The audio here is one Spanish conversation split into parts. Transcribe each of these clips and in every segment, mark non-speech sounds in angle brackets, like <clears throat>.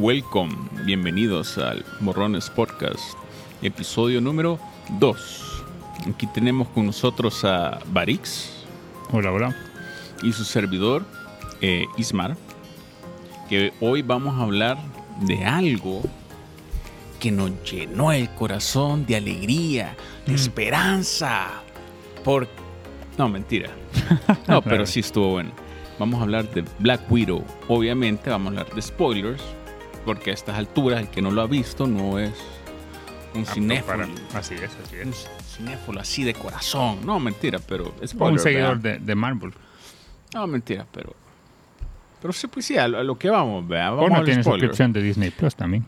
Welcome, bienvenidos al Morrones Podcast, episodio número 2. Aquí tenemos con nosotros a Barix Hola, hola. y su servidor eh, Ismar, que hoy vamos a hablar de algo que nos llenó el corazón de alegría, de esperanza. Por... No, mentira. <laughs> No, pero sí estuvo bueno. Vamos a hablar de Black Widow. Obviamente vamos a hablar de spoilers, porque a estas alturas el que no lo ha visto no es un cinéfilo. Así es, así Un es. cinéfilo así de corazón. No, mentira, pero Un spoiler, seguidor de, de Marvel. No, mentira, pero. Pero sí, pues sí, a lo, a lo que vamos, vea. Vamos Uno a tiene suscripción de Disney Plus también.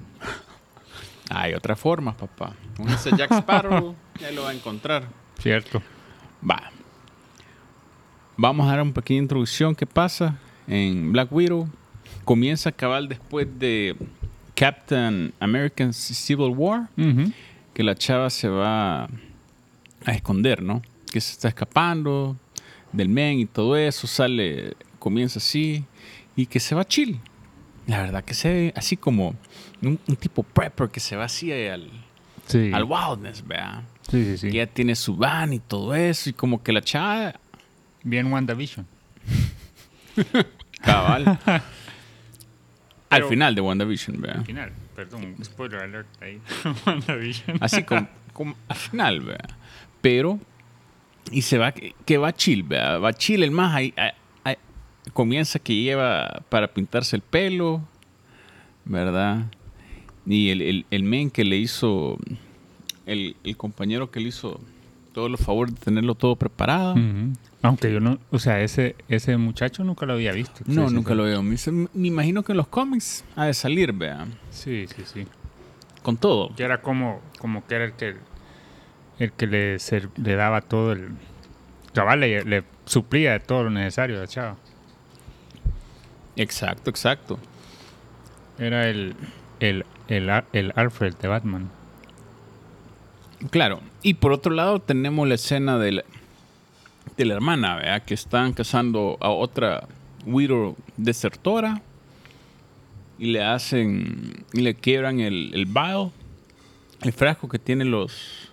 <laughs> Hay otra forma, papá. Únese Jack Sparrow, <laughs> ya lo va a encontrar. Cierto. Va. Vamos a dar una pequeña introducción. ¿Qué pasa en Black Widow? Comienza cabal después de Captain American Civil War, que la chava se va a esconder, ¿no? Que se está escapando del men y todo eso, sale, comienza así, y que se va chill. La verdad que se ve así como un, un tipo prepper que se va así al, Sí. al wildness, vea. sí, sí, sí. Que ya tiene su van y todo eso, y como que la chava, Bien WandaVision. cabal. <laughs> al final de WandaVision, vea. Al final, perdón, spoiler alert ahí. <laughs> WandaVision. Así como, como al final, vea. Pero, y se va, que va chill, vea. Va chill el más ahí, ahí- ahí- comienza que lleva para pintarse el pelo, ¿verdad? Y el, el, el men que le hizo, el, el compañero que le hizo todos los favores de tenerlo todo preparado. Aunque yo no, o sea, ese, ese muchacho nunca lo había visto. No, Sí, nunca sí. lo veo. Me, me imagino que en los cómics ha de salir, vea. Sí, sí, sí. Con todo. Que era como, como que era el que, el que le, ser- le daba todo el... Cabal le, le suplía de todo lo necesario a chava. Exacto, exacto. Era el, el, el, el Alfred de Batman. Claro. Y por otro lado tenemos la escena de la, de la hermana, ¿verdad? Que están casando a otra widow desertora. Y le hacen... Y le quiebran el, el vial. El frasco que tiene los...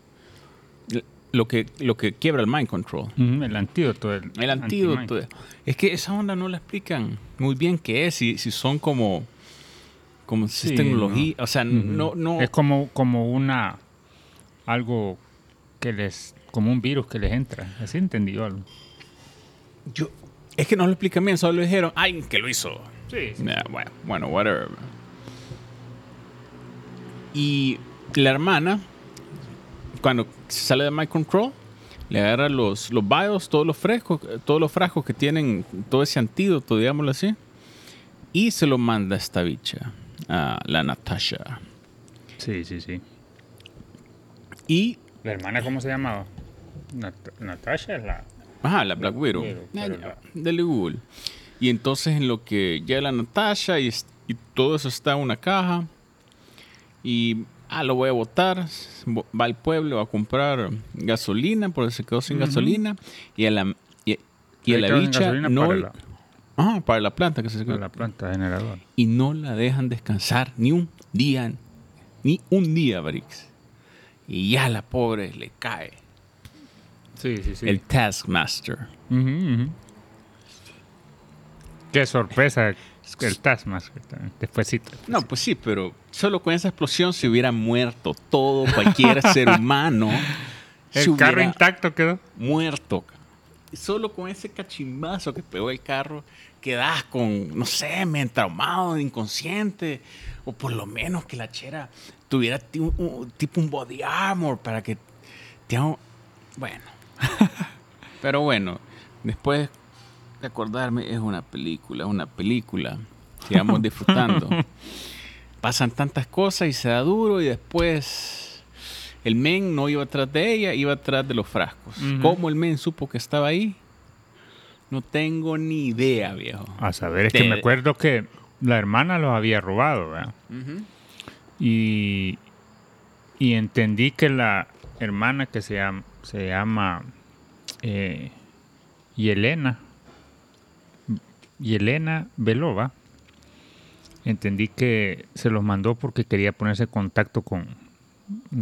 Lo que, lo que quiebra el mind control. El antídoto. El, El antídoto. Es que esa onda no la explican muy bien qué es. Si, si son como... Como si es Sí, tecnología. no. O sea, no... no Es como, como una... Algo que les... Como un virus que les entra. Así entendí yo algo. Yo, es que no lo explican bien, solo dijeron, ay, que lo hizo. Sí, Ya, bueno, bueno, whatever. Y la hermana, cuando sale de My Control, le agarra los, los bios, todos los frescos, todos los frascos que tienen todo ese antídoto, digámoslo así, y se lo manda a esta bicha, a la Natasha. Sí, sí, sí. Y, ¿La hermana cómo se llamaba? Nat- Natasha es la... ajá, la Black Widow, dele Google. Y entonces en lo que llega la Natasha y, y todo eso está en una caja, y ah, lo voy a botar. Va al pueblo a comprar gasolina porque se quedó sin Ujú. gasolina. Y a la, y, y a la quedan bicha no. Para la, Ajá, para la planta que se para quedó. la planta generadora. Y no la dejan descansar ni un día. Ni un día, Brix. Y ya la pobre le cae. Sí, sí, sí. El Taskmaster. Qué sorpresa el Taskmaster también, despuésito. No, pues sí, pero solo con esa explosión se hubiera muerto todo, cualquier <laughs> ser humano. El carro intacto quedó. muerto. Solo con ese cachimbazo que pegó el carro, quedas con, no sé, men, traumado, inconsciente. O por lo menos que la chera tuviera un- un- tipo un body armor para que te haga- Bueno. <laughs> Pero bueno, después de acordarme, es una película, es una película. Sigamos disfrutando. <laughs> Pasan tantas cosas y se da duro y después el men no iba atrás de ella, iba atrás de los frascos. ¿Cómo el men supo que estaba ahí? No tengo ni idea, viejo. A saber, es De- que me acuerdo que la hermana los había robado, ¿verdad? Y, y entendí que la hermana que se llama, se llama eh, Yelena, Yelena Belova, entendí que se los mandó porque quería ponerse en contacto con,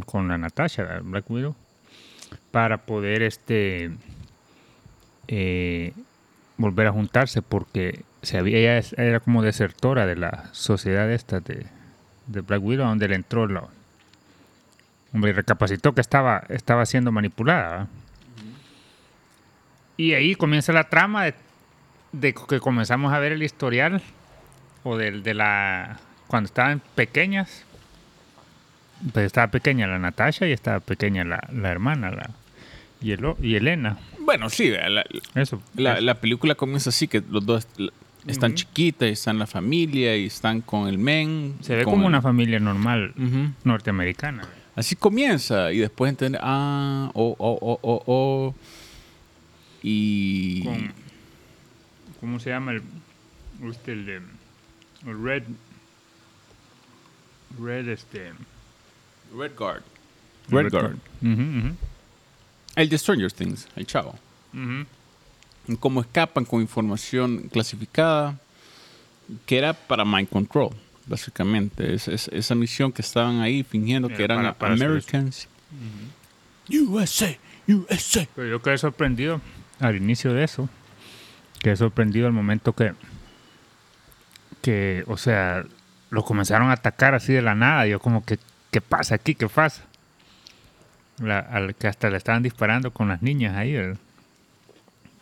con la Natasha, la Black Widow, para poder este eh, volver a juntarse porque se había, ella era como desertora de la sociedad esta de, de Black Widow, donde le entró la... Hombre, recapacitó que estaba, estaba siendo manipulada. Y ahí comienza la trama de, de que comenzamos a ver el historial o del de la cuando estaban pequeñas pues estaba pequeña la Natasha y estaba pequeña la, la hermana la y, el, y Elena Bueno, sí, la, eso la- eso. la película comienza así, que los dos están chiquitas, y están la familia y están con el men. se ve como el- una familia normal norteamericana Así comienza y después entender, ah, oh, oh, oh, oh, oh. Y... con cómo se llama el este el, red red este Red Guard. Red Guard. El de Stranger Things, el chavo. Cómo escapan con información clasificada que era para Mind Control, básicamente. Es, es- esa misión que estaban ahí fingiendo que Era eran para- para Americans. USA, USA. Pero yo quedé sorprendido al inicio de eso. Quedé sorprendido al momento que, que, o sea, lo comenzaron a atacar así de la nada. Yo como que, ¿qué pasa aquí? ¿Qué pasa? La- al que hasta le estaban disparando con las niñas ahí. ¿verdad?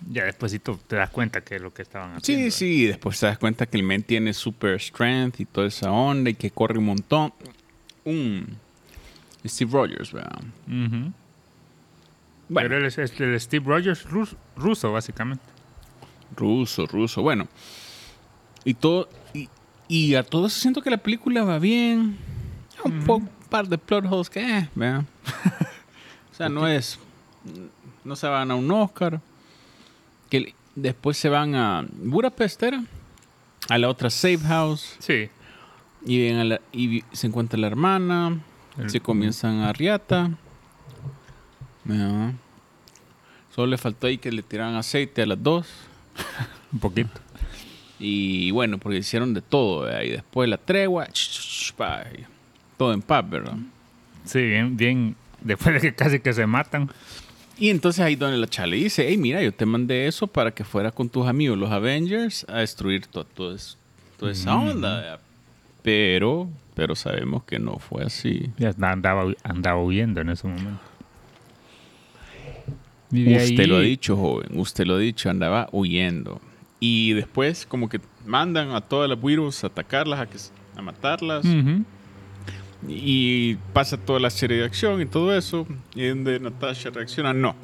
Ya despuesito te das cuenta que es lo que estaban haciendo. Sí, sí, después te das cuenta que el men tiene super strength y toda esa onda y que corre un montón. Un Steve Rogers, ¿verdad? Bueno, Pero él es, es el Steve Rogers rus- ruso, básicamente. ruso, ruso, bueno. Y todo, y, y a todo eso siento que la película va bien. Un poco, par de plot holes que, eh, ¿verdad? <laughs> o sea, no es, no se van a un Oscar. Que después se van a Budapest, ¿era? A la otra Safe House. Sí. Y, ven a la- y vi- se encuentra la hermana. El- se comienzan a riata. Solo le faltó ahí que le tiraran aceite a las dos. <laughs> Un poquito. Y bueno, porque hicieron de todo. ¿verdad? Y después la tregua. todo en paz, ¿verdad? Sí, bien, bien. Después de que casi que se matan. Y entonces ahí donde la chale dice, hey, mira, yo te mandé eso para que fueras con tus amigos los Avengers a destruir to- todo es- toda esa onda. ¿verdad? Pero, pero sabemos que no fue así. Ya andaba, andaba huyendo en ese momento. Usted ahí- lo ha dicho, joven. Usted lo ha dicho, andaba huyendo. Y después como que mandan a todas las virus a atacarlas, a, que, a matarlas. Ujú. Y pasa toda la serie de acción y todo eso. Y donde Natasha reacciona, no.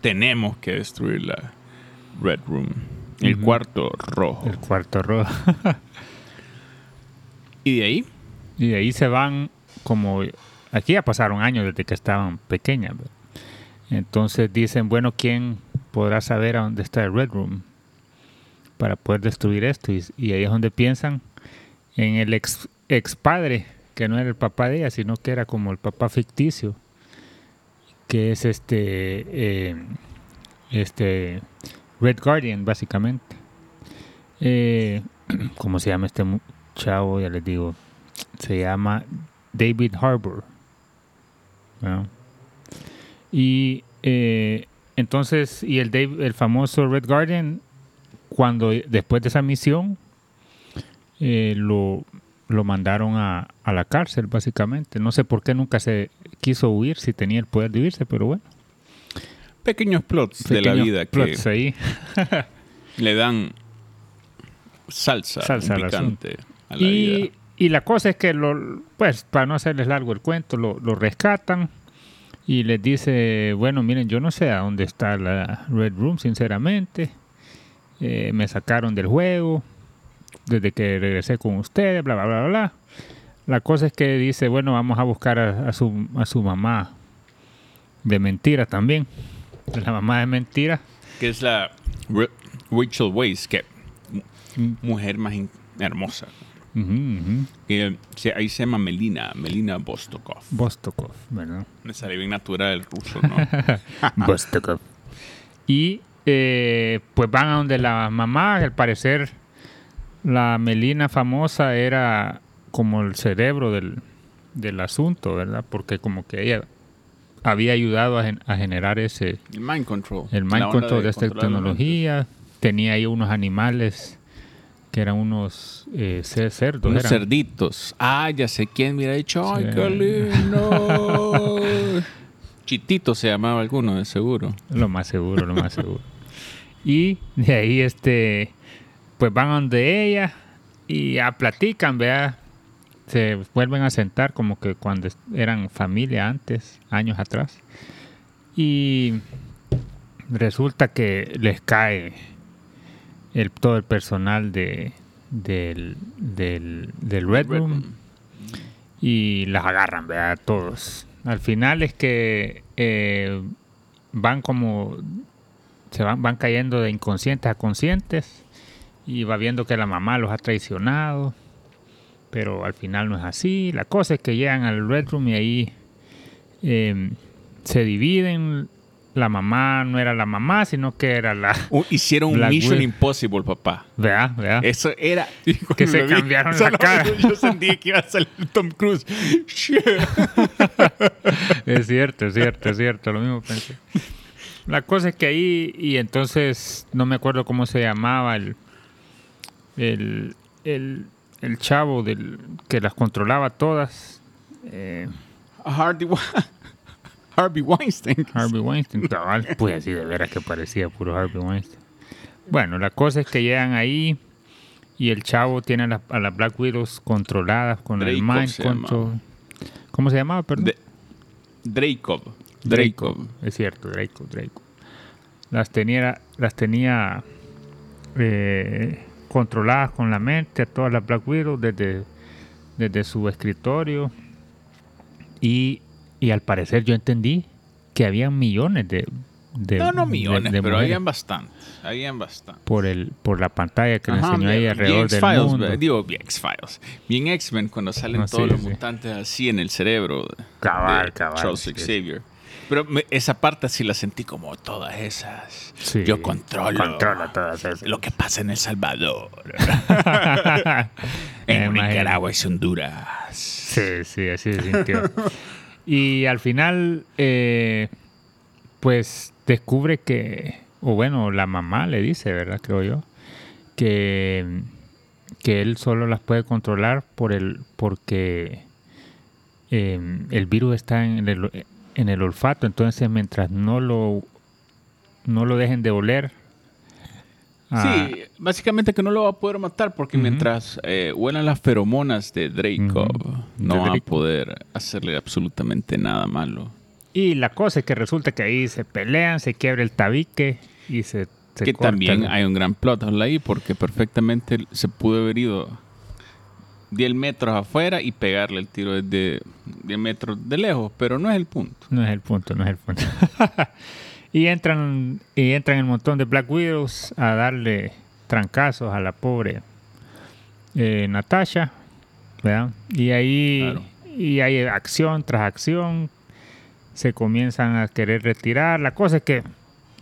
Tenemos que destruir la Red Room. El cuarto rojo. El cuarto rojo. <laughs> Y de ahí, y de ahí se van como... Aquí ya pasaron años desde que estaban pequeñas. Entonces dicen, bueno, ¿quién podrá saber a dónde está el Red Room? Para poder destruir esto. Y, y ahí es donde piensan en el ex, ex padre, que no era el papá de ella, sino que era como el papá ficticio. Que es este... eh, este... Red Guardian, básicamente. Eh, <clears throat> ¿Cómo se llama este chavo? Ya les digo. Se llama David Harbour. Y eh, entonces, y el, Dave- el famoso Red Guardian, cuando después de esa misión, lo, lo mandaron a, a la cárcel, básicamente. No sé por qué nunca se quiso huir, si tenía el poder de huirse, pero bueno. pequeños plots de la Pequeños vida que plots ahí. <laughs> le dan salsa, Salsa picante a la Y, vida. y la cosa es que, lo, pues, para no hacerles largo el cuento, lo, lo rescatan y les dice, bueno, miren, yo no sé a dónde está la Red Room, sinceramente. Eh, me sacaron del juego desde que regresé con ustedes, bla, bla, bla, bla. La cosa es que dice, bueno, vamos a buscar a, a su, a su mamá de mentira también. La mamá de mentira. Que es la Ra- Rachel Weisz, que mu- mujer más hermosa. Se- ahí se llama Melina, Melina Bostokov. Vostokov, ¿verdad? Me sale bien natural el ruso, ¿no? <laughs> Vostokov. Y eh, pues van a donde la mamá, al parecer, la Melina famosa era como el cerebro del, del asunto, ¿verdad? Porque como que ella había ayudado a, gen- a generar ese, El mind control. el mind control de esta tecnología. Tenía ahí unos animales que eran unos eh, ce- cerdos. Unos eran. cerditos. Ah, ya sé quién me hubiera dicho. ¡Ay, Sí. qué lindo! <laughs> Chitito se llamaba alguno, de seguro. Lo más seguro, lo más seguro. Y de ahí, este, pues van donde ella y ya platican, vea. Se vuelven a sentar como que cuando eran familia antes, años atrás. Y resulta que les cae el, todo el personal de, del, del, del Red Room y las agarran, ¿verdad? Todos. Al final es que eh, van como, se van, van cayendo de inconscientes a conscientes y va viendo que la mamá los ha traicionado, pero al final no es así. La cosa es que llegan al Red Room y ahí eh, se dividen. La mamá no era la mamá, sino que era la... Hicieron un Mission. Impossible, papá. Vea, vea. Eso era. <laughs> Que se cambiaron la cara. Yo sentí que iba a salir Tom Cruise. <laughs> Es cierto, es cierto, es cierto, lo mismo pensé. La cosa es que ahí, y entonces, no me acuerdo cómo se llamaba el, el, el, el chavo del, que las controlaba todas, eh, Harvey, Wa- <laughs> Harvey Weinstein. Harvey Weinstein, cabal. <laughs> Pues así de veras que parecía puro Harvey Weinstein. Bueno, la cosa es que llegan ahí y el chavo tiene a, la- a las Black Widows controladas con el Mind Control. ¿Cómo se llamaba, perdón? De- Dracov. Dracov. Es cierto, Draco, Draco. Las tenía, las tenía eh, controladas con la mente a todas las Black Widow desde, desde su escritorio. Y, y al parecer yo entendí que había millones de... de No, no millones, de pero habían bastante. Habían bastante. por, el, por la pantalla que le Ajá, enseñó ahí alrededor del X-Files, mundo. Digo, bien X-Files. Bien X-Men cuando salen No, todos sí, los sí. mutantes así en el cerebro de, Cabal, de cabal, Charles. Xavier. Pero me- esa parte sí la sentí como todas esas. Sí. Yo controlo. Controla todas esas. Lo que pasa en El Salvador. <laughs> En. Nicaragua y Honduras. Sí, sí, así se sintió. y al final, eh, pues descubre que, o bueno, la mamá le dice, ¿verdad? Creo yo, que, que él solo las puede controlar por el, porque eh, el virus está en el, en el olfato. Entonces, mientras no lo, no lo dejen de oler. ah, Sí, básicamente que no lo va a poder matar porque mientras eh, huelan las feromonas de Draco, no De va a poder hacerle absolutamente nada malo. Y la cosa es que resulta que ahí se pelean, se quiebra el tabique y se, se que también hay un gran plot ahí porque perfectamente se pudo haber ido 10 metros afuera y pegarle el tiro desde 10 metros de lejos, pero no es el punto. No es el punto, no es el punto. <laughs> y entran y entran un montón de Black Widows a darle trancazos a la pobre eh, Natasha, ¿verdad? Y ahí Claro. y hay acción tras acción, se comienzan a querer retirar. La cosa es que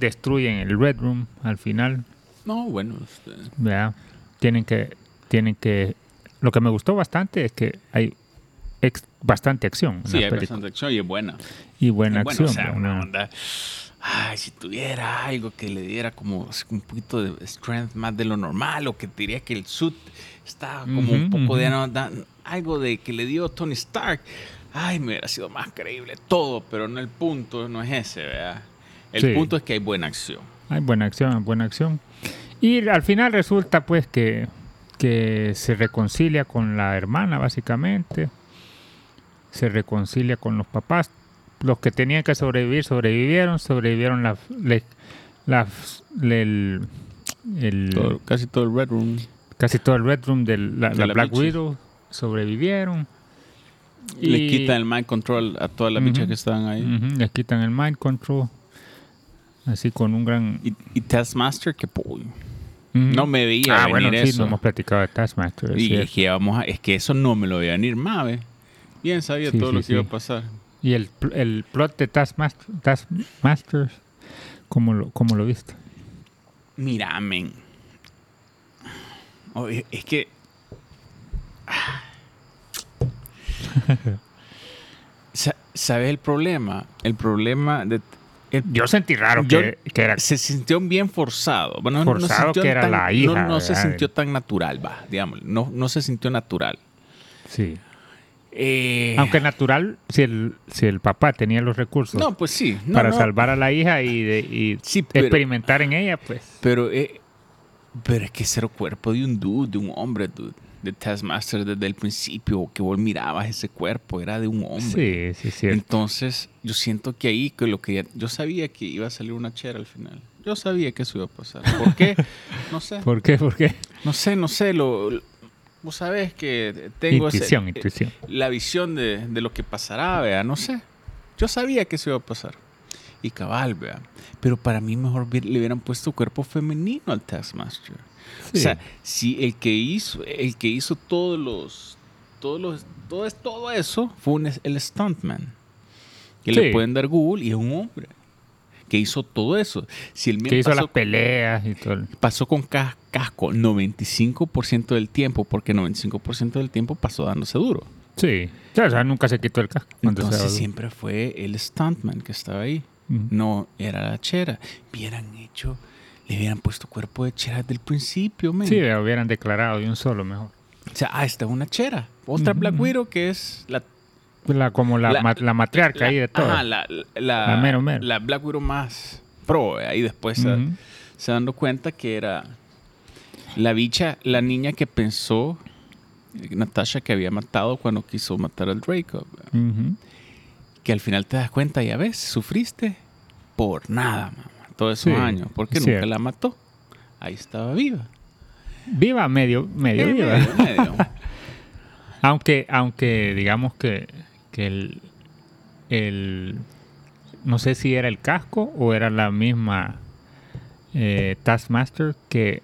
destruyen el Red Room al final, No, bueno, este, ¿verdad? Tienen que tienen que lo que me gustó bastante es que hay ex- bastante acción sí, hay película. bastante acción y es buena. y buena Es acción. o sea, una onda. Ay, si tuviera algo que le diera como un poquito de strength más de lo normal, o que te diría que el suit está como un Ujú, poco de ujú. no, da- algo de que le dio Tony Stark. Ay, me hubiera sido más creíble todo, pero no el punto, no es ese, ¿verdad? El Sí. punto es que hay buena acción. Hay buena acción, buena acción. Y al final resulta pues que, que se reconcilia con la hermana básicamente. Se reconcilia con los papás. Los que tenían que sobrevivir sobrevivieron. Sobrevivieron la, le- la- le- el, el- Todo- casi todo el Red Room. casi todo el Red Room de la, De Black. Widow. Sobrevivieron. Le Y- quitan el mind control a todas las bichas que estaban ahí. Ujú, les quitan el mind control. Así con un gran... Y, y Taskmaster, que po- Ujú. No me veía Ah, bueno, sí, eso. no hemos platicado de Taskmaster. es Y es que, vamos a- es que eso no me lo veía venir Mave. Bien sabía Sí, todo sí, lo que iba a pasar. Y el, el plot de Taskmaster, Taskmasters, ¿cómo lo, cómo lo viste? Mira, men. Oh, es es que. <laughs> Sa- ¿Sabes el problema? El problema de. El- Yo sentí raro Yo- que, que era... se sintió bien forzado. Bueno, no- no se Forzado sintió que era tan- la hija, No, no se sintió tan natural, va, digamos. No, no se sintió natural. Sí. Eh, Aunque natural, si el, si el papá tenía los recursos No, pues sí. no, para no, salvar a la hija y, de- y Sí, pero- experimentar en ella, pues... Pero, eh, pero es que el cuerpo de un dude, de un hombre, dude. De Taskmaster desde el principio, que vos mirabas ese cuerpo, era de un hombre. Sí, sí, cierto. Entonces, yo siento que ahí, que lo que ya- yo sabía que iba a salir una chera al final. Yo sabía que eso iba a pasar. ¿Por qué? <laughs> No sé. ¿Por qué? ¿Por qué? No sé, no sé. Lo, lo- vos sabés que tengo ese- Intuición, eh, intuición. la visión de, de lo que pasará, vea, no sé. Yo sabía que eso iba a pasar. Y cabal, vea. Pero para mí mejor le hubieran puesto cuerpo femenino al Taskmaster. Sí. O sea, si el que hizo, el que hizo todos los, todos los, todo, todo eso fue un- el stuntman. Que le Sí. pueden dar Google y es un hombre. Que hizo todo eso. Si el que hizo pasó, las peleas y todo. pasó con ca- casco 95% del tiempo, porque 95% del tiempo pasó dándose duro. Sí. O sea, nunca se quitó el casco. se Entonces daba- siempre fue el stuntman que estaba ahí. Ujú. No era la chera. Hubieran hecho, le hubieran puesto cuerpo de chera desde el principio, men. Sí, hubieran declarado de un solo mejor. O sea, ah, esta es una chera. Otra Black. Widow que es la... La, como la, La- ma- la matriarca la- ahí de todo. Ajá, la, la, mero mero. la Black Widow más pro. eh, Ahí después se, se dando cuenta que era la bicha, la niña que pensó eh, Natasha que había matado cuando quiso matar al Draco. Ujú. Que al final te das cuenta, ya ves, sufriste por nada, mamá, todos esos Sí, años, porque nunca la mató. Ahí estaba viva. Viva, medio, medio viva. medio, medio. <laughs> Aunque, aunque digamos que, que el, el- no sé si era el casco o era la misma eh, Taskmaster que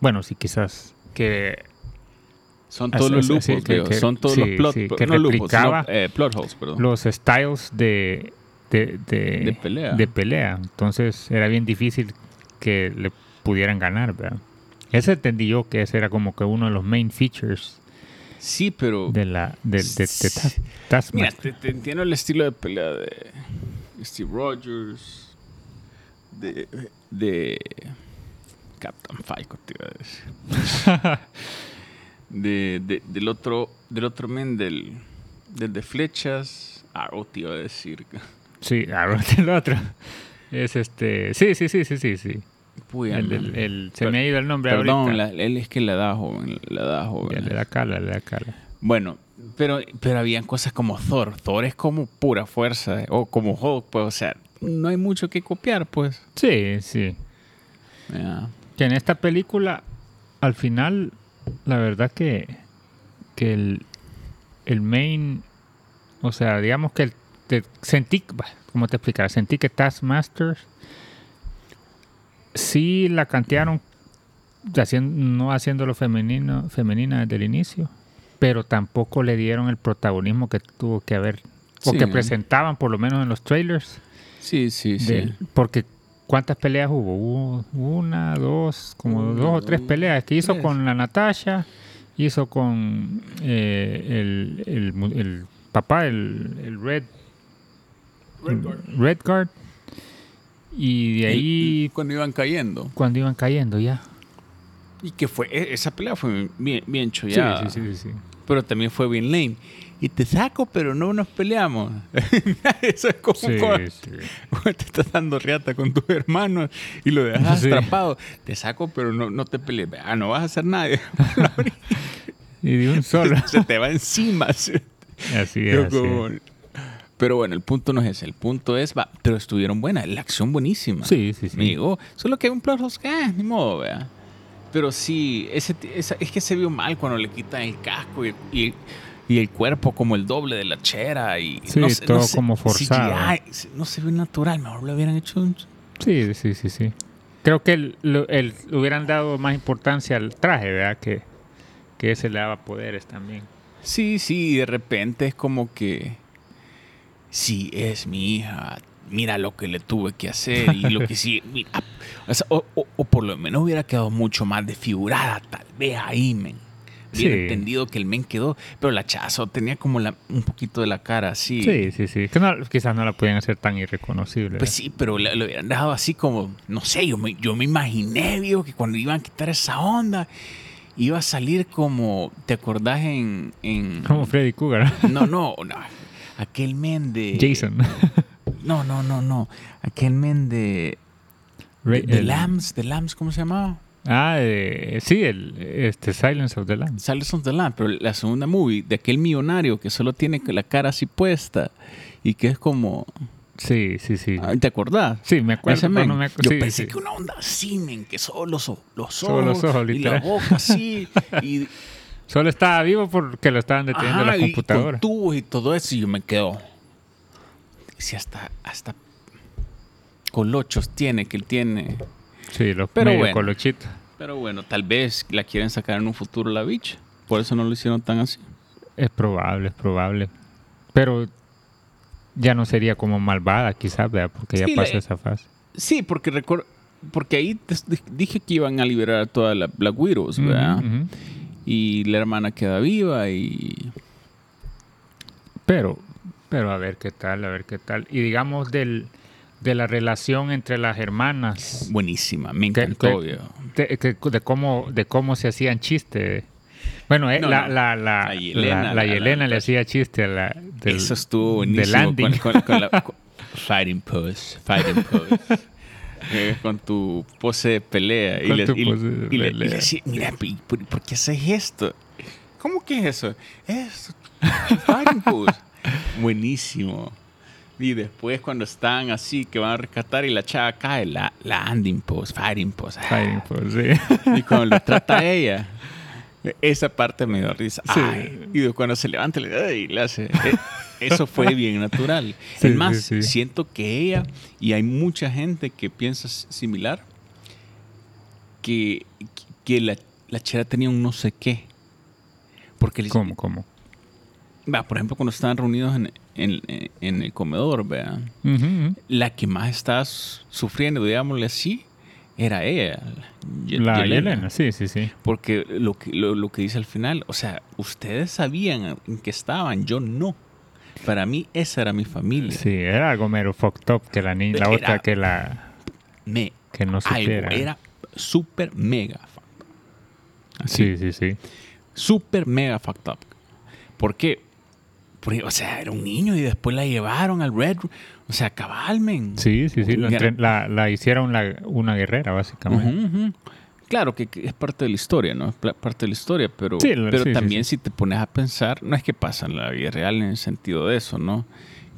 bueno sí quizás que Son todos los loopholes, así que- son todos sí, los plot, sí, que no eh, plot holes, perdón. los styles de de, de, De pelea. de pelea. entonces era bien difícil que le pudieran ganar ¿verdad? ese entendí yo que ese era como que uno de los main features Sí, pero de la de, de, de Mira, te, te entiendo el estilo de pelea de Steve Rogers, de, de Captain Falcon, te iba a decir. <laughs> de, de- del otro, del otro men, del, del de flechas, Arrow, te iba a decir. Sí, <laughs> ahora el otro. Es este. Sí, sí, sí, sí, sí, sí. Puya, El, man. el- el- se me ha ido el nombre Perdón, ahorita. la- él es que le da joven, le da Ya joven. le da cala, le da cala. Bueno, pero, pero habían cosas como Thor. Thor es como pura fuerza. eh, O como Hulk, pues, o sea, no hay mucho que copiar, pues. Sí, sí. Ya. Que en esta película, al final, la verdad que, que el, el main, o sea, digamos que el, te- sentí, ¿cómo te explicar? Sentí que Taskmaster sí la cantearon, haciendo, no haciéndolo femenino, femenina desde el inicio, pero tampoco le dieron el protagonismo que tuvo que haber, o Sí. que presentaban por lo menos en los trailers. Sí, sí, sí. porque ¿cuántas peleas hubo? Hubo una, dos, como Una, dos o tres peleas que hizo tres. con la Natasha, hizo con eh, el, el papá, el, el Red, Redguard. Y de Y- ahí y cuando iban cayendo. cuando iban cayendo ya. Y que fue, e- esa pelea fue bien, bien Sí, chollada. sí, sí, sí, sí. Pero también fue bien lame. Y te saco, pero no nos peleamos. <laughs> Eso es como Sí, cuando sí. cuando te estás dando riata con tus hermanos y lo dejas atrapado. Te saco, pero no, no te pelees. Ah, no vas a hacer nada. <laughs> <laughs> Y de un solo. Se te va encima. así es. Así como- es. Pero bueno, el punto no es ese. El punto es, va, pero estuvieron buenas. La acción buenísima. Sí, sí, sí. Amigo, solo que hay un plot que, ah, ni modo, vea. Pero sí, ese, esa- es que se vio mal cuando le quitan el casco y, y- y el cuerpo como el doble de la chera. Y Sí, no sé- todo no sé, como forzado. CGI, no se ve natural. Mejor lo hubieran hecho. un- Sí, sí, sí, sí. Creo que el, el- hubieran dado más importancia al traje, ¿verdad? Que, que ese le daba poderes también. Sí, sí, y de repente es como que. Sí, es mi hija. mira lo que le tuve que hacer y lo que <laughs> sí, mira, o, sea, o- o- o por lo menos hubiera quedado mucho más desfigurada, tal vez ahí, men. Hubiera Sí. entendido que el men quedó, pero la chazo tenía como la, un poquito de la cara así. Sí, sí, sí. Que no, quizás no la podían hacer tan irreconocible. Pues sí, pero le hubieran dejado así como, no sé, yo me, yo me imaginé, viejo, que cuando iban a quitar esa onda, iba a salir como, ¿te acordás en... en Como Freddy Cougar. no, no, no, aquel men de... Jason. <laughs> No, no, no, no, aquel men de... Ray- de el- Lambs, de Lambs, ¿cómo se llamaba? Ah, eh, sí, el este Silence of the Lambs. Silence of the Lambs, pero la segunda movie, de aquel millonario que solo tiene la cara así puesta y que es como... Sí, sí, sí. Ah, ¿Te acordás? Sí, me acuerdo. No me acu- Yo sí, pensé sí. que una onda así, men, que solo los, Solo ojos, los ojos, y la boca así, <laughs> y, Solo estaba vivo porque lo estaban deteniendo ajá, la y computadora. con tubos y todo eso, y yo me quedo. Si hasta, hasta colochos tiene, que él tiene. Sí, los Pero medio bueno. colochitos. Pero bueno, tal vez la quieren sacar en un futuro la bicha. Por eso no lo hicieron tan así. Es probable, es probable. Pero ya no sería como malvada, quizás, ¿verdad? Porque ya la- pasó esa fase. Sí, porque recuerdo. Porque ahí dije que iban a liberar a todas las Black Widows, ¿verdad? Ujú. Y la hermana queda viva y. Pero, pero a ver qué tal, a ver qué tal. Y digamos del, de la relación entre las hermanas, Buenísima, me ¿Qué- encantó. viejo. de, que- de cómo, de cómo se hacían chistes. Bueno, eh, No, la, no. La, la, La Yelena, la- Yelena le hacía chiste a la, del, Eso estuvo buenísimo. del landing. Con, con- con- <laughs> fighting pose. Fighting pose. Eh, con tu pose de pelea. y le, tu y- pose de y le- y le pelea. decía, mira, ¿y ¿por, por qué haces esto? ¿Cómo que es eso? Es. <laughs> Buenísimo. Y después cuando están así, que van a rescatar y la chava cae, la, la landing pose, fighting pose. Fighting pose, sí. Y cuando lo trata a <laughs> ella, esa parte me dio risa. Sí. Ay, y de cuando se levanta le, ay, le hace. eh, Eso fue <laughs> bien natural. Sí, es más, sí, sí. siento que ella, y hay mucha gente que piensa similar, que, que la, la chera tenía un no sé qué. Porque, le- ¿Cómo, cómo? va, por ejemplo, cuando estaban reunidos en, en- en el comedor, ujú. la que más estaba sufriendo, digámosle así, era ella. La Yelena. Yelena, sí, sí, sí. Porque lo que, lo, lo que dice al final, o sea, ustedes sabían en qué estaban, yo no. Para mí esa era mi familia. Sí, era algo mero fucked up que la niña, la Era- otra que la Me, que no algo, supiera. era súper mega fucked up. Así, Sí, sí, sí. súper mega fucked up. ¿Por qué? Porque, o sea, era un niño y después la llevaron al Red Room. O sea, cabalmen. Sí, sí, sí. lo la, la hicieron la- una guerrera, básicamente. Claro que, que es parte de la historia, ¿no? Es parte de la historia, pero, Sí, pero sí, también sí. si te pones a pensar, no es que pasa en la vida real en el sentido de eso, ¿no?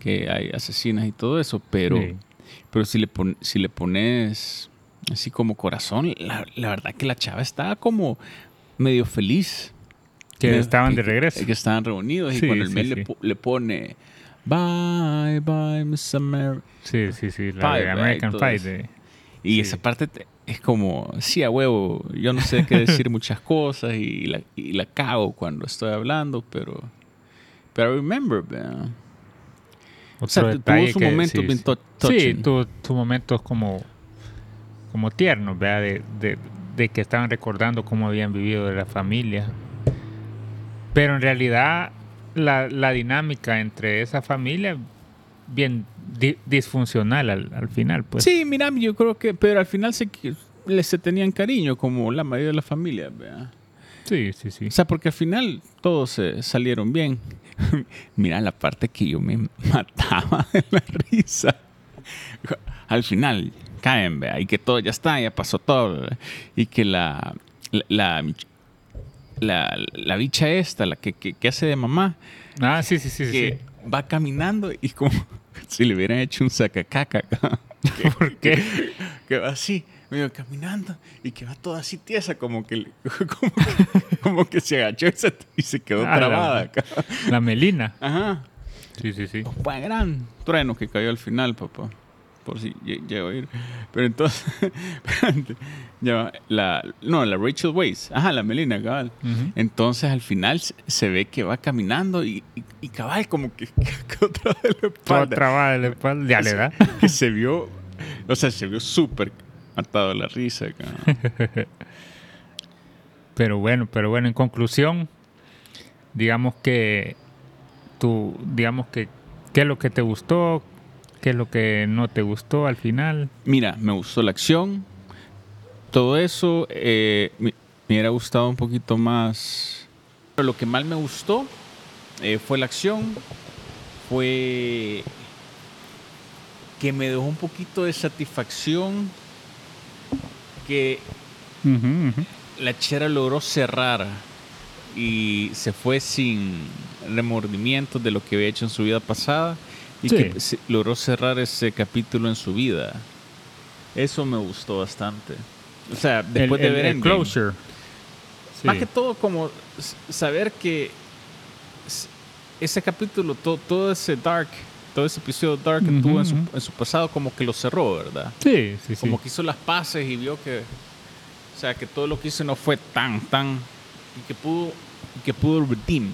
Que hay asesinas y todo eso, pero, pero si, le pon- si le pones así como corazón, la, la verdad que la chava estaba como medio feliz. Que Medio- estaban de regreso. Que estaban reunidos y cuando el men le, le pone Bye, bye, Miss America. Sí, sí, sí. La Pie, de ¿verdad? American Pie. de- Y Sí. esa parte te- es como, sí, a huevo, yo no sé qué decir muchas cosas y la, y la cago cuando estoy hablando, pero... Pero remember, man. O sea, otro tu- tuvo su momento sí, bien sí. Sí, tuvo tu momentos como, como tiernos, ¿verdad? De, de- de que estaban recordando cómo habían vivido de la familia. Pero en realidad la, la dinámica entre esa familia bien di- disfuncional al, al final, pues. Sí, mira, yo creo que... Pero al final se, que- le se tenían cariño, como la mayoría de las familias, ¿verdad? sí, sí, sí. O sea, porque al final todos se salieron bien. <laughs> Mira la parte que yo me <laughs> mataba de la risa. Al final caen, vea, y que todo ya está, ya pasó todo. ¿verdad? Y que la, la, la, la- la bicha esta, la que, que, que hace de mamá, Ah, sí, sí, sí, sí. que va caminando y como <laughs> si le hubieran hecho un sacacaca. <laughs> ¿Por qué? que va así, medio caminando y que va toda así tiesa, como que, <laughs> como que, como que se agachó y se, quedó Ah, la- trabada acá. La Melina. Ajá. Sí, sí, sí. Fue gran trueno que cayó al final, papá. Por si lle- llego a ir. Pero entonces, <laughs> ya la, no, la Rachel Weisz, ajá, la Melina, cabal. Entonces al final se- ve que va caminando y, y, y cabal como que, <laughs> vez la espalda. de la espalda. Ya le da. <laughs> Que se vio, o sea, se vio súper matado de la risa. cabrón. Pero bueno, pero bueno, en conclusión, digamos que tú, digamos que, ¿qué es lo que te gustó? ¿Qué es lo que no te gustó al final? Mira, me gustó la acción, todo eso. eh, me, me hubiera gustado un poquito más. Pero lo que más me gustó eh, fue la acción, fue que me dejó un poquito de satisfacción que la chera logró cerrar y se fue sin remordimientos de lo que había hecho en su vida pasada y Sí. que se- logró cerrar ese capítulo en su vida. Eso me gustó bastante. O sea, después El- de el- ver el Endgame. closure. Sí. Más que todo como saber que ese capítulo, to- todo ese dark, todo ese episodio dark que tuvo en su, en su pasado como que lo cerró, ¿verdad? Sí, sí, sí. como que hizo las paces y vio que o sea que todo lo que hizo no fue tan tan y que pudo y que pudo redeem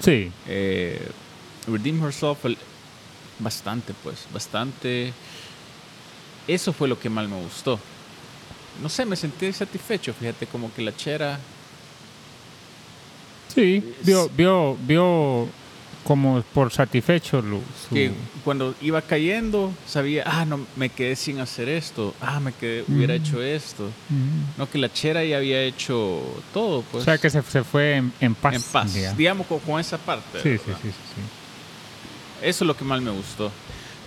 Sí, eh, redeem herself el- bastante pues bastante eso fue lo que más me gustó no sé me sentí satisfecho fíjate como que la chera sí. Vio, vio, vio como por satisfecho lo- su... que cuando iba cayendo sabía ah no me quedé sin hacer esto ah me quedé hubiera Mm. hecho esto Ujú. no que la chera ya había hecho todo pues o sea que se, se fue en, en paz. en paz, diga. digamos con, con esa parte. Sí, sí, sí, sí, sí. Eso es lo que más me gustó.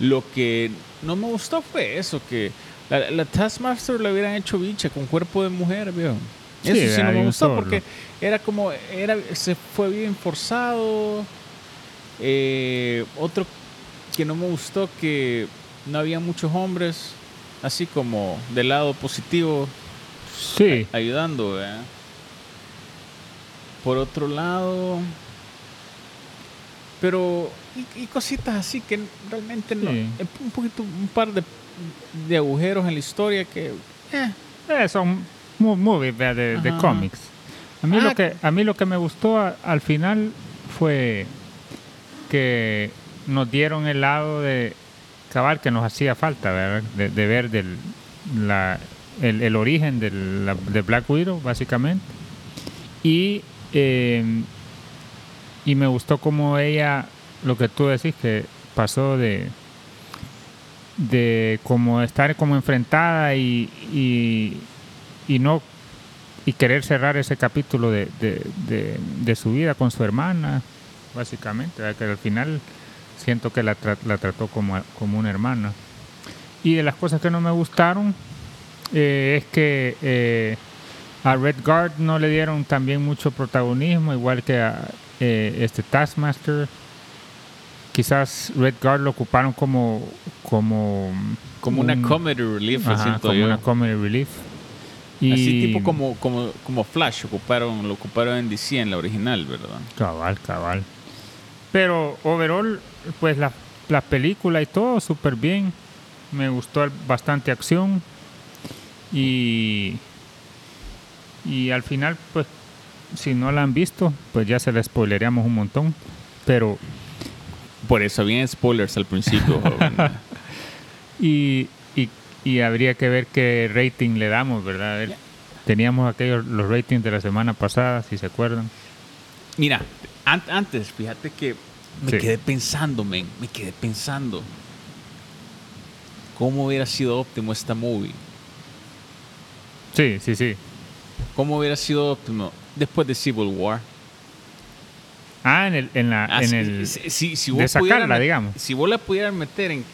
Lo que no me gustó fue eso, que la, la Taskmaster la hubieran hecho bicha con cuerpo de mujer, viejo. Eso sí no me gustó solo. porque era como, era, se fue bien forzado. Eh, otro que no me gustó que no había muchos hombres, así como del lado positivo, Sí, ayudando. ¿verdad? Por otro lado, pero y, y cositas así que realmente no, Sí. eh, un poquito, un par de, de agujeros en la historia que, eh, Eh, son mo- movies de, de cómics. A mí, Ah, lo que, a mí lo que me gustó a- al final fue que nos dieron el lado de cabal que nos hacía falta, ¿verdad? De, de ver del, la, el, el origen de, la, de Black Widow, básicamente. Y, eh, y me gustó como ella, lo que tú decís, que pasó de, de como estar como enfrentada y, y, no y querer cerrar ese capítulo de, de, de- su vida con su hermana, básicamente, que al final siento que la, tra- la trató como, como una hermana. Y de las cosas que no me gustaron eh, es que eh, a Red Guard no le dieron también mucho protagonismo, igual que a eh, este Taskmaster. Quizás Red Guard lo ocuparon como como como una un- comedy relief, ajá, siento como yo. una comedy relief. Y Así tipo como, como, como Flash, ocuparon, lo ocuparon en DC en la original, ¿verdad? Cabal, cabal. Pero overall, pues la, la película y todo súper bien. Me gustó bastante acción. Y, y al final, pues, si no la han visto, pues ya se la spoileríamos un montón. Pero, Por eso había spoilers al principio. joven. <laughs> y, y, y habría que ver qué rating le damos, ¿verdad? Ver, Teníamos aquellos, los ratings de la semana pasada, si se acuerdan. Mira, an- antes, fíjate que me Sí. quedé pensando, men, me quedé pensando. ¿Cómo hubiera sido óptimo esta movie? Sí, sí, sí. ¿Cómo hubiera sido óptimo después de Civil War? Ah, en el, en la, Ah, en si- el, si, si- si de vos sacarla, digamos. Si vos la pudieras meter en...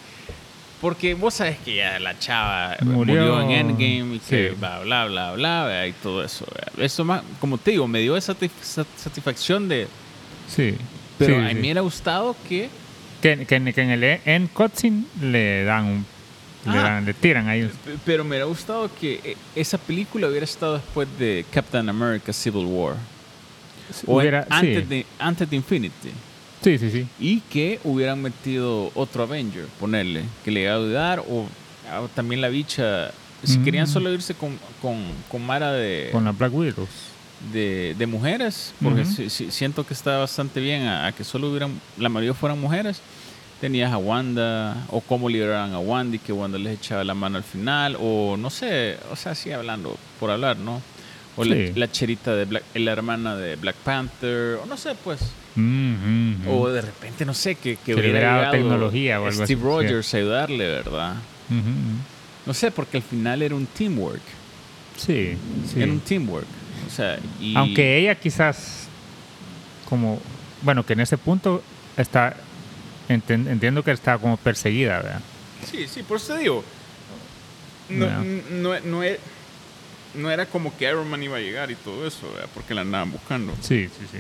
Porque vos sabes que ya la chava Murió, murió, en Endgame y que sí. bla, bla, bla, bla, y todo eso. Eso más, como te digo, me dio esa satisf- sat- satisfacción de... Sí. Pero sí, a mí sí. me hubiera gustado que... Que, que, que en el e- end cutscene le dan un, le, Ah. dan, le tiran ahí. Pero me hubiera gustado que eh, esa película hubiera estado después de Captain America Civil War. O en- Hubiera- antes, sí. de, antes de Infinity. Sí, sí, sí. Y que hubieran metido otro Avenger, ponerle, que le iba a ayudar, o, o también la bicha. Si Mm. querían solo irse con, con, con Mara de, Con la Black Widows. de, de mujeres, porque siento que está bastante bien a, a que solo hubieran, la mayoría fueran mujeres. Tenías a Wanda, o cómo liberaran a Wanda y que Wanda les echaba la mano al final, o no sé, o sea, sí hablando por hablar, ¿no? O la, Sí. la cherita de Black, la hermana de Black Panther, o no sé, pues. Mm, mm, mm. O de repente, no sé, que, que hubiera tecnología o algo Steve así, Rogers a ayudarle, ¿verdad? Ujú. No sé, porque al final era un teamwork. Sí, sí. Era un teamwork. O sea, y... Aunque ella quizás, como, bueno, que en ese punto está, entiendo que está como perseguida, ¿verdad? Sí, sí, por eso te digo. No, Ya. no, no, e- no era como que Iron Man iba a llegar y todo eso, ¿verdad? porque la andaban buscando. Sí, sí, sí.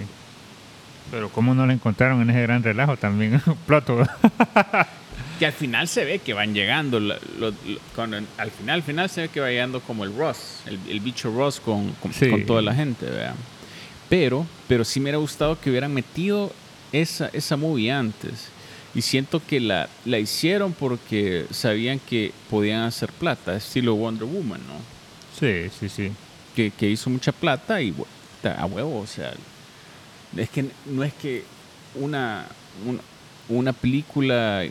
Pero cómo no la encontraron en ese gran relajo también, <laughs> Ploto. Que al final se ve que van llegando. lo- lo- cuando al final, al final se ve que va llegando como el Ross, el, el bicho Ross con, con, Sí. con toda la gente, ¿verdad? Pero, pero sí me hubiera gustado que hubieran metido esa, esa movie antes. Y siento que la, la hicieron porque sabían que podían hacer plata, estilo Wonder Woman, ¿no? sí, sí, sí. que, que hizo mucha plata y bu- ta- a huevo, o sea, es que no es que una, una, una película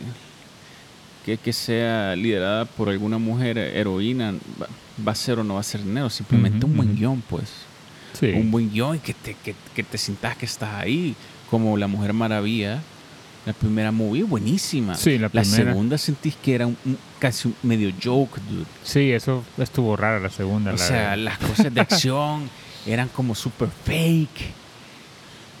que, que sea liderada por alguna mujer heroína va, va a ser o no va a ser dinero, simplemente un buen guion, pues. Sí. Un buen guion y que te, que, que te sientas que estás ahí, como La Mujer Maravilla. La primera movie, buenísima. Sí, la La primera. segunda sentís que era un, un- casi un medio joke, dude. Sí, eso estuvo rara la segunda. O la sea, verdad. las cosas de <laughs> acción eran como super fake.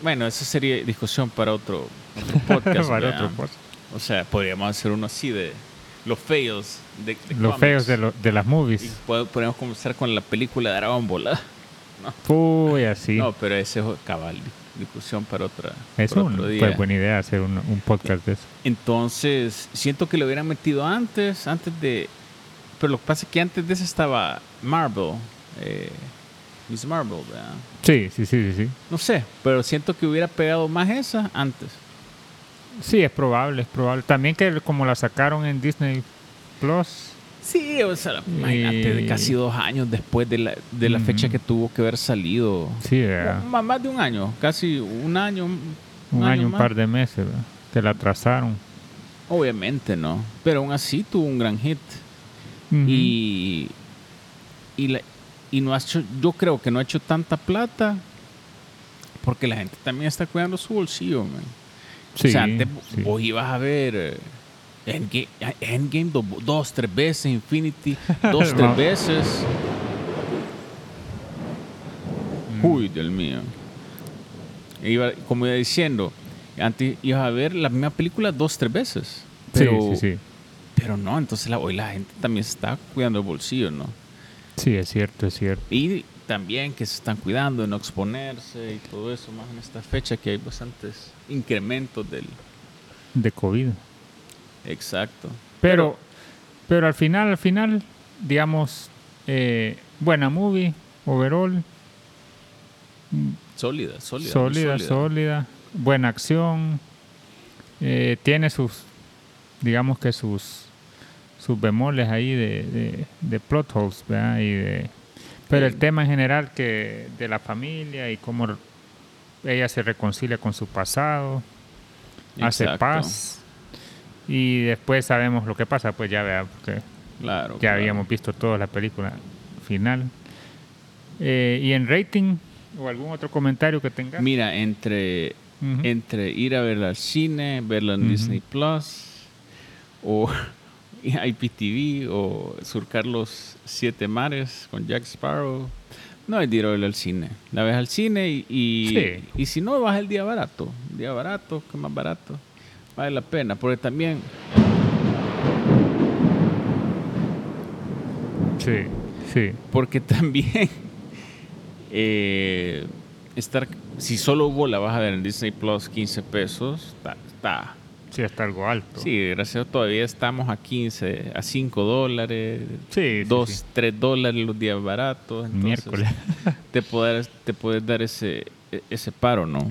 Bueno, eso sería discusión para otro, otro <laughs> podcast. Para ¿verdad? otro podcast. O sea, podríamos hacer uno así de los fails de, de Los cómics. feos de, lo- de las Y movies. pod- podríamos comenzar con la película de Dragon Ball. <laughs> ¿ah? Uy, así. No, pero ese es cabal, discusión para otra es para un, otro día. pues, buena idea hacer un, un podcast de eso. Entonces, siento que lo hubieran metido antes, antes de... Pero lo que pasa es que antes de eso estaba Marvel, eh, Miss Marvel, ¿verdad? Sí, sí, sí, sí, sí. No sé, pero siento que hubiera pegado más esa antes. Sí, es probable, es probable. También que como la sacaron en Disney Plus. Sí, o sea, imagínate, casi dos años después de la, de la fecha Ujú. que tuvo que haber salido. Sí, ¿verdad? Ma- Más de un año, casi un año. un año, un más. par de meses, ¿verdad? Que la atrasaron. Obviamente, ¿no? Pero aún así tuvo un gran hit. Y, y, la- y no ha hecho, yo creo que no ha hecho tanta plata porque la gente también está cuidando su bolsillo, man. Sí, o sea, antes sí. vos ibas a ver eh, Endgame, Endgame do- dos, tres veces, Infinity <laughs> dos, tres veces. Mm. Uy, Dios mío. Iba, como iba diciendo, antes ibas a ver la misma película dos, tres veces. Pero, sí, sí, sí. pero no, entonces la, hoy la gente también se está cuidando el bolsillo, ¿no? Sí, es cierto, es cierto. Y también que se están cuidando de no exponerse y todo eso, más en esta fecha que hay bastantes incrementos del... De COVID. Exacto. Pero, pero al final, al final, digamos, eh, buena movie, overall, Sólida, sólida. sólida, sólida, buena acción, eh, tiene sus, digamos que sus, sus bemoles ahí de, de, de plot holes, ¿verdad? Y de, pero el tema en general que de la familia y cómo ella se reconcilia con su pasado, hace paz y después sabemos lo que pasa, pues ya vea, porque Claro. ya claro. habíamos visto toda la película final. Eh, y en rating o algún otro comentario que tenga. Mira, entre, entre ir a verla al cine, verla en. Disney Plus, o <laughs> IPTV, o surcar los siete mares con Jack Sparrow. No hay dinero verla al cine. La ves al cine y, y, Sí. y si no, vas el día barato. Día barato, que más barato. Vale la pena, porque también Sí, sí. Porque también <laughs> eh, estar, si solo vos la vas a ver en Disney Plus 15 pesos, está, está. Sí, está algo alto. Sí, gracias todavía estamos a 15, a 5 dólares, Sí, sí, 2, sí. 3 dólares los días baratos. entonces Miércoles. <laughs> Te puedes, te puedes dar ese, e- ese paro, ¿no?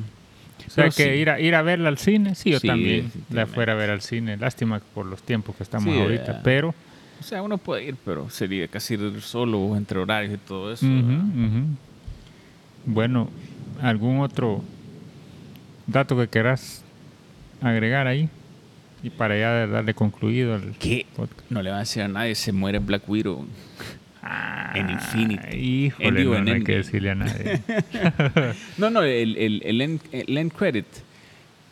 O sea, Pero que sí. ir, a, ir a verla al cine, sí, yo Sí, también la fuera a ver al cine. Lástima por los tiempos que estamos Sí, ahorita, eh. pero... O sea, uno puede ir, pero sería casi ir solo entre horarios y todo eso. Ujú, ¿verdad? ujú. Bueno, ¿algún otro dato que quieras agregar ahí? Y para ya darle concluido al Que podcast. no le va a decir a nadie, se muere Black Widow. En Infinity. Ah, Híjole, digo, no, no hay que decirle a nadie. <laughs> No, no, el, el, el, end, el end credit,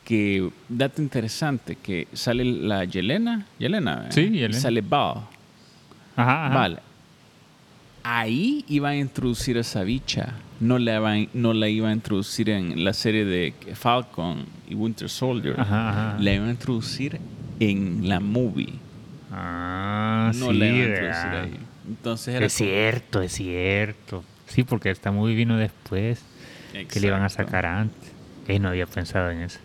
que dato interesante, que sale la Yelena, Yelena, ¿eh? Sí, Yelena. sale Val. Ajá, ajá. Vale. Ahí iba a introducir a esa bicha. No la, iba, a- no la iba a introducir en la serie de Falcon y Winter Soldier. Ajá. La iba a introducir en la movie. Ah, no sí, la iba a introducir ahí. Entonces era Es cierto, es cierto. Sí, porque esta movie vino después. como- Que le iban a Exacto. sacar antes. Eh, no había pensado en eso.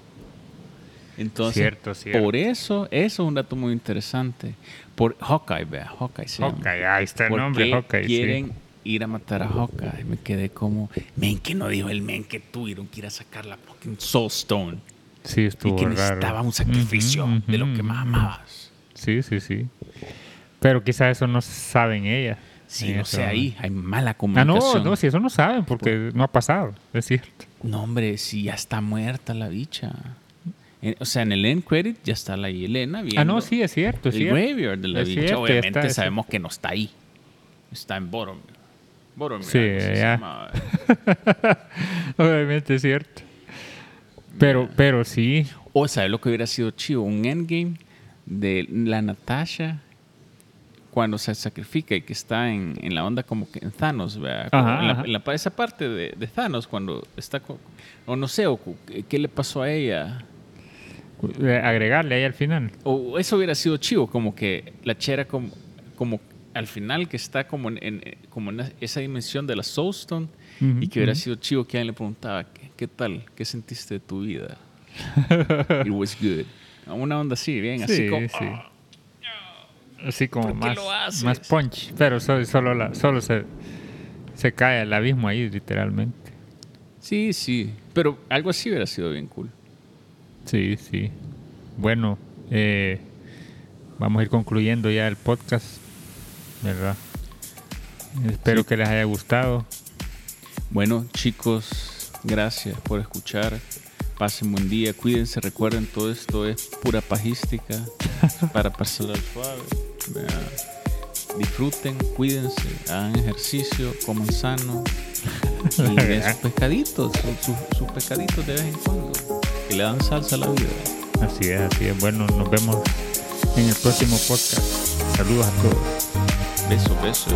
Entonces, Cierto, cierto. por eso, eso es un dato muy interesante. Por Hawkeye, vea, Hawkeye se llama. Hawkeye, ahí está el ¿Por nombre, Hawkeye. sí. quieren ir a matar a Hawkeye? Me quedé como, men, que no dijo el men que tuvieron que ir a sacar la fucking Soul Stone. Sí, Y estuvo que raro. necesitaba un sacrificio Ujú, de lo que más amabas. Sí, sí, sí. Pero quizás eso no saben ellas. Sí, no ese sé, ahí hay mala Ah, no, comunicación. no, si eso no saben porque no ha pasado, es cierto. No, hombre, si ya está muerta la bicha. En- o sea, en el end credit ya está la Yelena viendo Ah, no, sí, es cierto, es el cierto. graveyard de la Es bicha. cierto, Obviamente está, sabemos que no está ahí. Está en Boromir. Boromir. Sí, ya. <laughs> Obviamente es cierto. Pero, pero sí. O ¿sabes lo que hubiera sido chido? Un endgame de la Natasha cuando se sacrifica y que está en, en la onda como que en Thanos, ¿verdad? Ajá, en, la, ajá. en la- esa parte de, de Thanos cuando está con, o no sé, o qué le pasó a ella. eh, Agregarle ahí al final. O eso hubiera sido chido, como que la chera como, como al final que está como en, en- como en esa dimensión de la Soulstone y que hubiera sido chido que alguien le preguntaba, ¿qué, qué tal? ¿Qué sentiste de tu vida? <laughs> It was good. Una onda así, bien, así Sí, como... sí. "Ah". Así como ¿Por qué más, más punch. Pero so- solo, la, solo se, se cae al abismo ahí, literalmente. Sí, sí. Pero algo así hubiera sido bien cool. Sí, sí. Bueno, eh, vamos a ir concluyendo ya el podcast, ¿verdad? Espero Sí. que les haya gustado. Bueno, chicos, gracias por escuchar. Pasen buen día, cuídense, recuerden, todo esto es pura pajística <laughs> para pasar suave. Disfruten, cuídense, hagan ejercicio, coman sano y <laughs> den sus pescaditos, su- su- sus pescaditos de vez en cuando, que le dan salsa a la vida. Así es, así es. Bueno, nos vemos en el próximo podcast. Saludos a todos. Besos, besos.